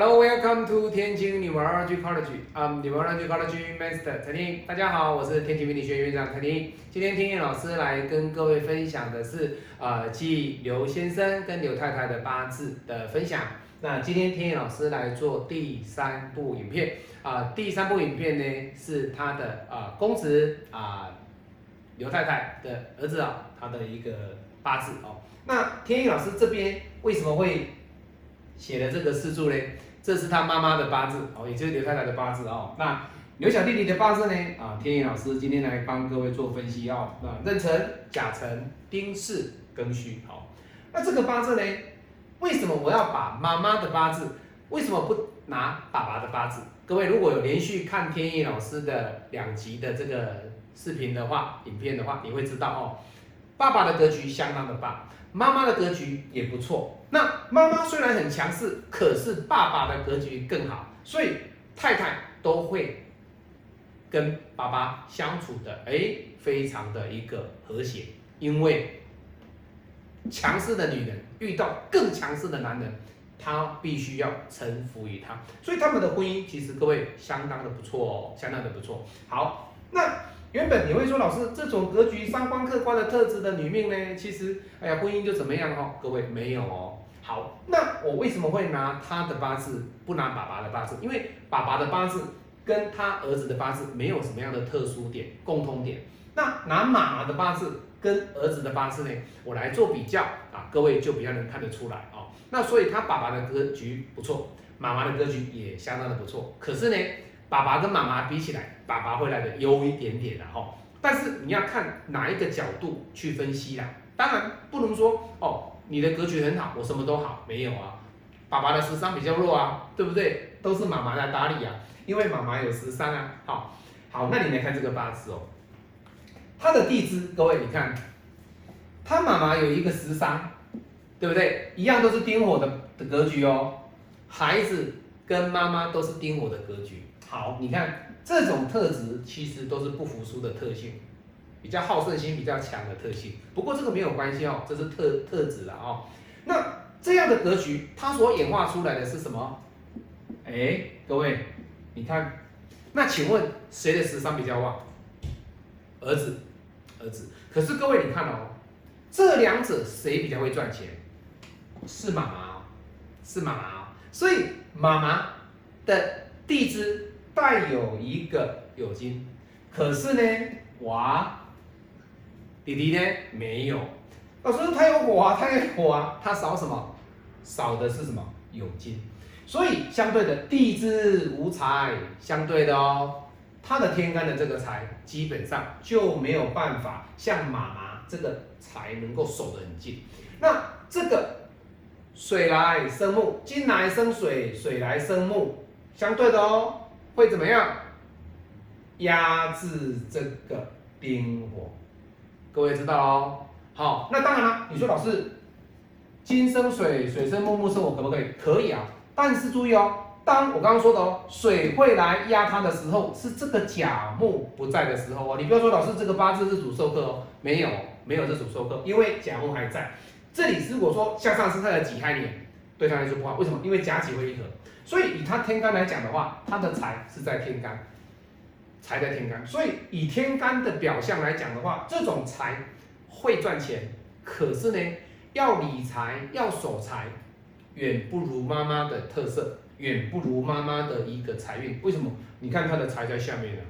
Hello, welcome to 天津女王二 G College. I'm 女王二 G College Master 陈婷。大家好，我是天津病理学院院长陈婷。今天天燕老师来跟各位分享的是，呃，继刘先生跟刘太太的八字的分享。那今天天燕老师来做第三部影片，啊、第三部影片呢是他的啊、公子啊、刘太太的儿子啊，他的一个八字哦。那天意老师这边为什么会写了这个四柱呢？这是他妈妈的八字哦，也就是刘太太的八字哦。那刘小弟弟的八字呢？啊，天意老师今天来帮各位做分析哦。那壬辰、甲辰、丁巳、庚戌。好，那这个八字呢？为什么我要把妈妈的八字？为什么不拿爸爸的八字？各位如果有连续看天意老师的两集的这个视频的话，影片的话，你会知道哦，爸爸的格局相当的棒，妈妈的格局也不错。那妈妈虽然很强势，可是爸爸的格局更好，所以太太都会跟爸爸相处的，哎，非常的一个和谐，因为强势的女人遇到更强势的男人，她必须要臣服于他，所以他们的婚姻其实各位相当的不错哦，相当的不错。好，那原本你会说老师这种格局三观客观的特质的女命呢，其实哎呀婚姻就怎么样哦？各位没有哦。好，那我为什么会拿他的八字，不拿爸爸的八字？因为爸爸的八字跟他儿子的八字没有什么样的特殊点、共通点。那拿妈妈的八字跟儿子的八字呢，我来做比较啊，各位就比较能看得出来哦。那所以他爸爸的格局不错，妈妈的格局也相当的不错。可是呢，爸爸跟妈妈比起来，爸爸会来的优一点点的哈。但是你要看哪一个角度去分析啦。当然不能说哦，你的格局很好，我什么都好，没有啊。爸爸的十三比较弱啊，对不对？都是妈妈来打理啊，因为妈妈有十三啊。好，好，那你来看这个八字哦。他的地支，各位你看，他妈妈有一个十三，对不对？一样都是丁火的的格局哦。孩子跟妈妈都是丁火的格局。好，你看这种特质其实都是不服输的特性，比较好胜心比较强的特性。不过这个没有关系哦，这是特特质了哦。那这样的格局，它所演化出来的是什么？哎，各位，你看，那请问谁的十三比较旺？儿子，儿子。可是各位你看哦，这两者谁比较会赚钱？是妈妈哦，是妈妈哦。所以妈妈的地支带有一个有金，可是呢，娃，弟弟呢没有。老师他有火啊，他有火啊，他少什么？少的是什么？有金。所以相对的地支无财，相对的哦。他的天干的这个财，基本上就没有办法像妈妈这个财能够守得很近。那这个水来生木，金来生水，水来生木，相对的哦，会怎么样？压制这个丁火，各位知道哦。好，那当然了，你说老师，金生水，水生木，木生火，可不可以？可以啊，但是注意哦。当我刚刚说的哦，水会来压它的时候，是这个甲木不在的时候哦。你不要说老师这个八字是主受克哦，没有，没有是主受克，因为甲木还在。这里如果说向上是它的己亥年，对他来说不好，为什么？因为甲己会一合，所以以他天干来讲的话，他的财是在天干，财在天干，所以以天干的表象来讲的话，这种财会赚钱，可是呢，要理财要守财，远不如妈妈的特色。远不如妈妈的一个财运，为什么？你看他的财在下面呢，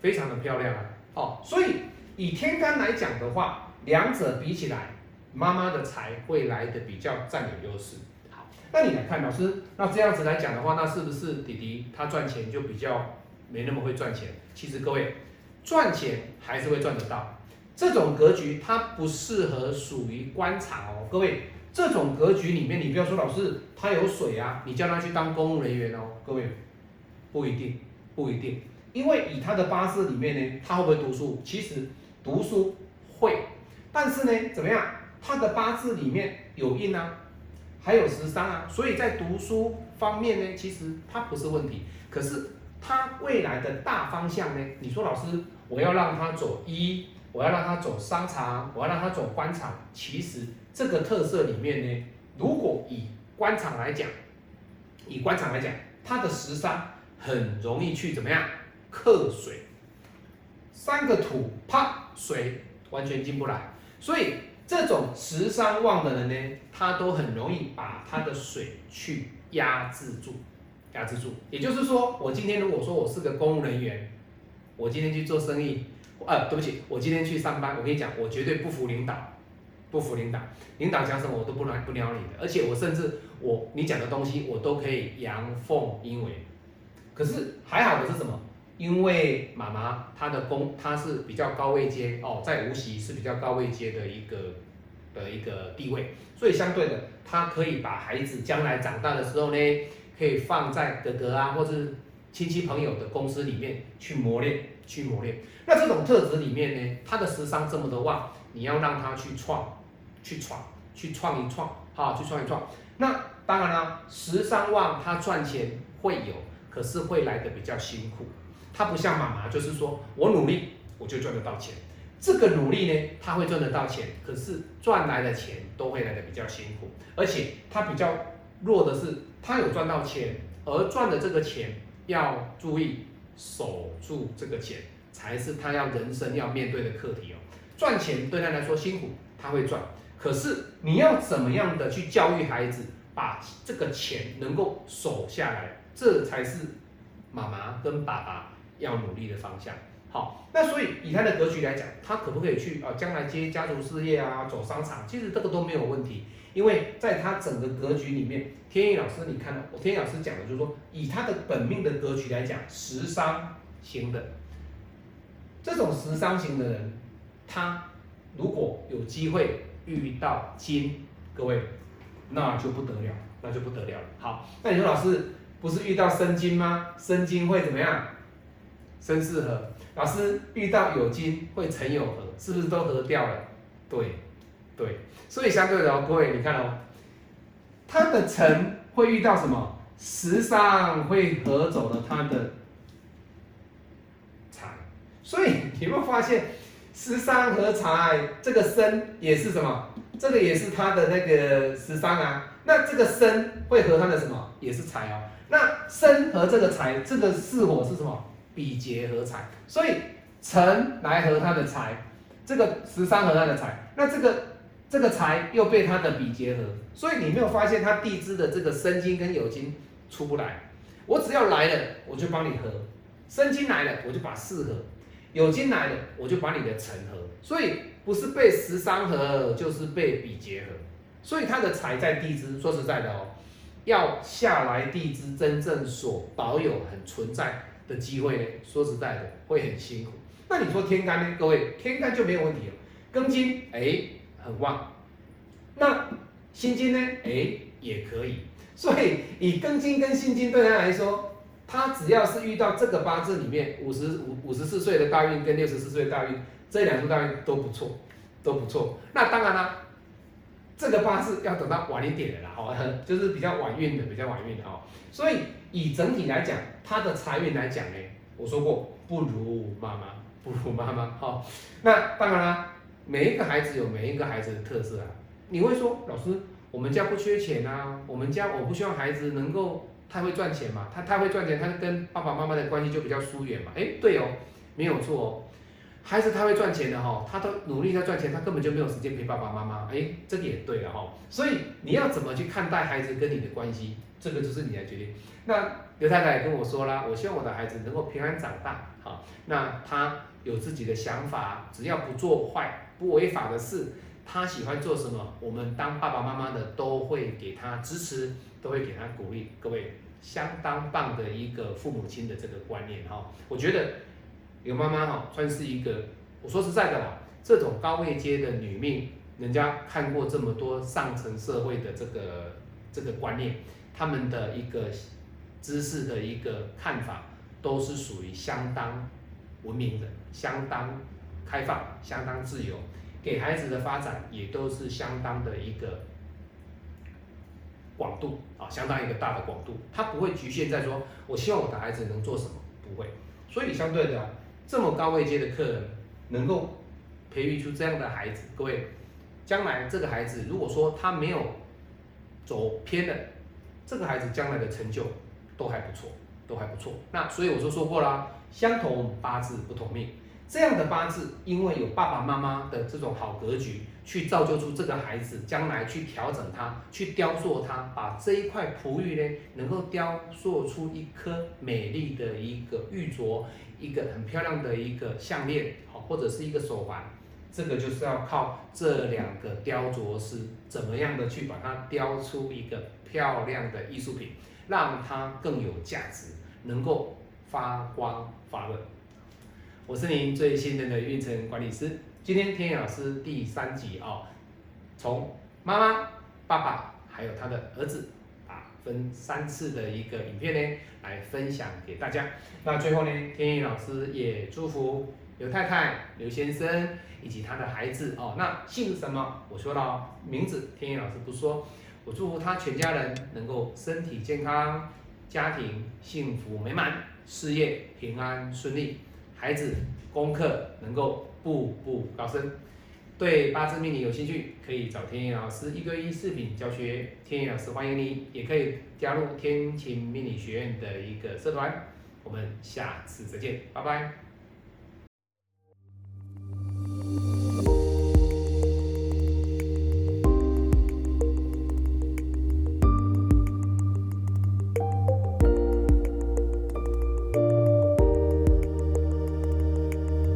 非常的漂亮啊。哦，所以以天干来讲的话，两者比起来，妈妈的财会来的比较占有优势。那你来看老师，那这样子来讲的话，那是不是弟弟他赚钱就比较没那么会赚钱？其实各位赚钱还是会赚得到，这种格局它不适合属于官场哦，各位。这种格局里面，你不要说老师他有水啊，你叫他去当公务人员哦，各位不一定，不一定，因为以他的八字里面呢，他会不会读书？其实读书会，但是呢，怎么样？他的八字里面有印啊，还有十三啊，所以在读书方面呢，其实他不是问题。可是他未来的大方向呢？你说老师，我要让他走医，我要让他走商场，我要让他走官场，其实。这个特色里面呢，如果以官场来讲，以官场来讲，他的十三很容易去怎么样克水，三个土啪水完全进不来，所以这种食伤旺的人呢，他都很容易把他的水去压制住，压制住。也就是说，我今天如果说我是个公务人员，我今天去做生意，呃，对不起，我今天去上班，我跟你讲，我绝对不服领导。不服领导，领导讲什么我都不来不鸟你的，而且我甚至我你讲的东西我都可以阳奉阴违。可是还好的是什么？因为妈妈她的工她是比较高位阶哦，在无锡是比较高位阶的一个的一个地位，所以相对的她可以把孩子将来长大的时候呢，可以放在哥哥啊或者亲戚朋友的公司里面去磨练去磨练。那这种特质里面呢，他的时商这么的旺，你要让他去创。去闯，去创一创，哈，去创一创。那当然了，十三万他赚钱会有，可是会来的比较辛苦。他不像妈妈，就是说我努力我就赚得到钱。这个努力呢，他会赚得到钱，可是赚来的钱都会来的比较辛苦。而且他比较弱的是，他有赚到钱，而赚的这个钱要注意守住这个钱，才是他要人生要面对的课题哦。赚钱对他来说辛苦，他会赚。可是你要怎么样的去教育孩子，把这个钱能够守下来，这才是妈妈跟爸爸要努力的方向。好，那所以以他的格局来讲，他可不可以去啊？将来接家族事业啊，走商场，其实这个都没有问题，因为在他整个格局里面，天意老师，你看到我天意老师讲的就是说，以他的本命的格局来讲，食伤型的这种食伤型的人，他如果有机会。遇到金，各位，那就不得了，那就不得了了。好，那你说老师不是遇到生金吗？生金会怎么样？生四合。老师遇到有金会成有合，是不是都合掉了？对，对。所以相对的哦，各位你看哦，他的辰会遇到什么？时上会合走了他的财，所以你有没有发现？十三合财，这个生也是什么？这个也是他的那个十三啊。那这个生会合他的什么？也是财哦。那生和这个财，这个巳火是什么？比劫合财。所以辰来合他的财，这个十三合他的财。那这个这个财又被他的比劫合。所以你没有发现他地支的这个生金跟酉金出不来？我只要来了，我就帮你合。生金来了，我就把四合。酉金来了，我就把你的辰合，所以不是被十三合，就是被比劫合，所以他的财在地支，说实在的哦，要下来地支真正所保有很存在的机会呢，说实在的会很辛苦。那你说天干呢？各位天干就没有问题了，庚金哎很旺，那辛金呢哎也可以，所以以庚金跟辛金对他来说。他只要是遇到这个八字里面五十五五十四岁的大运跟六十四岁的大运，这两组大运都不错，都不错。那当然啦，这个八字要等到晚一点的啦，哦，就是比较晚运的，比较晚运的哦。所以以整体来讲，他的财运来讲呢，我说过不如妈妈，不如妈妈。好，那当然啦，每一个孩子有每一个孩子的特色啊。你会说，老师，我们家不缺钱啊，我们家我不希望孩子能够。太会赚钱嘛？他太会赚钱，他跟爸爸妈妈的关系就比较疏远嘛？哎，对哦，没有错哦。孩子他会赚钱的哈，他都努力在赚钱，他根本就没有时间陪爸爸妈妈。哎，这个也对了哈。所以你要怎么去看待孩子跟你的关系，这个就是你来决定。那刘太太也跟我说啦，我希望我的孩子能够平安长大。好，那他有自己的想法，只要不做坏、不违法的事，他喜欢做什么，我们当爸爸妈妈的都会给他支持。都会给他鼓励，各位相当棒的一个父母亲的这个观念哈，我觉得有妈妈哈算是一个，我说实在的啦，这种高位阶的女命，人家看过这么多上层社会的这个这个观念，他们的一个知识的一个看法，都是属于相当文明的，相当开放，相当自由，给孩子的发展也都是相当的一个。广度啊，相当一个大的广度，它不会局限在说，我希望我的孩子能做什么，不会。所以相对的，这么高位阶的客人能够培育出这样的孩子，各位，将来这个孩子如果说他没有走偏的，这个孩子将来的成就都还不错，都还不错。那所以我就说过啦，相同八字不同命。这样的八字，因为有爸爸妈妈的这种好格局，去造就出这个孩子，将来去调整他，去雕塑他，把这一块璞玉呢，能够雕塑出一颗美丽的一个玉镯，一个很漂亮的一个项链，好，或者是一个手环，这个就是要靠这两个雕琢师怎么样的去把它雕出一个漂亮的艺术品，让它更有价值，能够发光发热。我是您最信任的运程管理师。今天天野老师第三集哦，从妈妈、爸爸还有他的儿子啊，分三次的一个影片呢，来分享给大家。那最后呢，天野老师也祝福刘太太、刘先生以及他的孩子哦。那姓什么？我说到名字，天野老师不说。我祝福他全家人能够身体健康，家庭幸福美满，事业平安顺利。孩子功课能够步步高升，对八字命理有兴趣，可以找天野老师一对一视频教学。天野老师欢迎你，也可以加入天晴命理学院的一个社团。我们下次再见，拜拜。